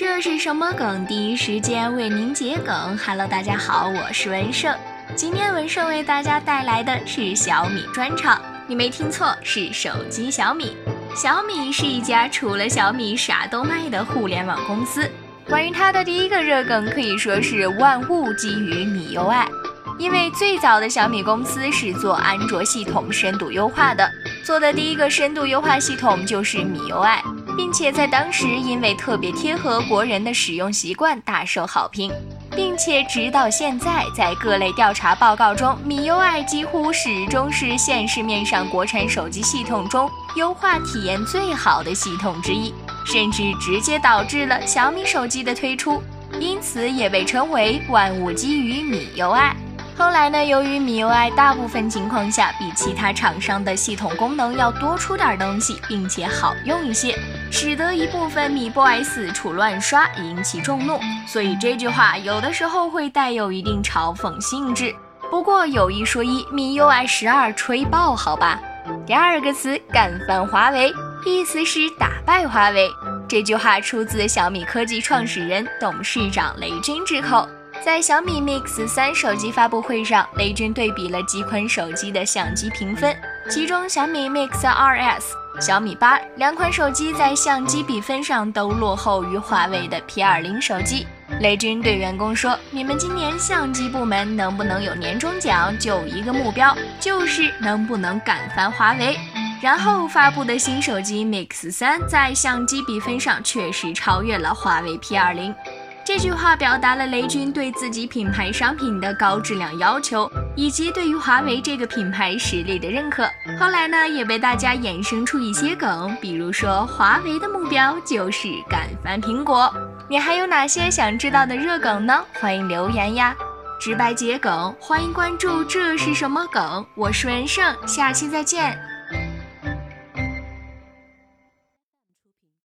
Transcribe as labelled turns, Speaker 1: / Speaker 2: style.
Speaker 1: 这是什么梗？第一时间为您解梗。Hello，大家好，我是文胜。今天文胜为大家带来的是小米专场。你没听错，是手机小米。小米是一家除了小米啥都卖的互联网公司。关于它的第一个热梗，可以说是万物基于米 UI。因为最早的小米公司是做安卓系统深度优化的，做的第一个深度优化系统就是米 UI，并且在当时因为特别贴合国人的使用习惯，大受好评，并且直到现在，在各类调查报告中，米 UI 几乎始终是现市面上国产手机系统中优化体验最好的系统之一，甚至直接导致了小米手机的推出，因此也被称为万物基于米 UI。后来呢，由于米 UI 大部分情况下比其他厂商的系统功能要多出点东西，并且好用一些，使得一部分米 boy 四处乱刷，引起众怒。所以这句话有的时候会带有一定嘲讽性质。不过有一说一，米 UI 十二吹爆，好吧。第二个词干翻华为，意思是打败华为。这句话出自小米科技创始人、董事长雷军之口。在小米 Mix 三手机发布会上，雷军对比了几款手机的相机评分，其中小米 Mix 2S、小米八两款手机在相机比分上都落后于华为的 P20 手机。雷军对员工说：“你们今年相机部门能不能有年终奖？就一个目标，就是能不能干翻华为。”然后发布的新手机 Mix 三在相机比分上确实超越了华为 P20。这句话表达了雷军对自己品牌商品的高质量要求，以及对于华为这个品牌实力的认可。后来呢，也被大家衍生出一些梗，比如说华为的目标就是干翻苹果。你还有哪些想知道的热梗呢？欢迎留言呀！直白解梗，欢迎关注。这是什么梗？我是文胜，下期再见。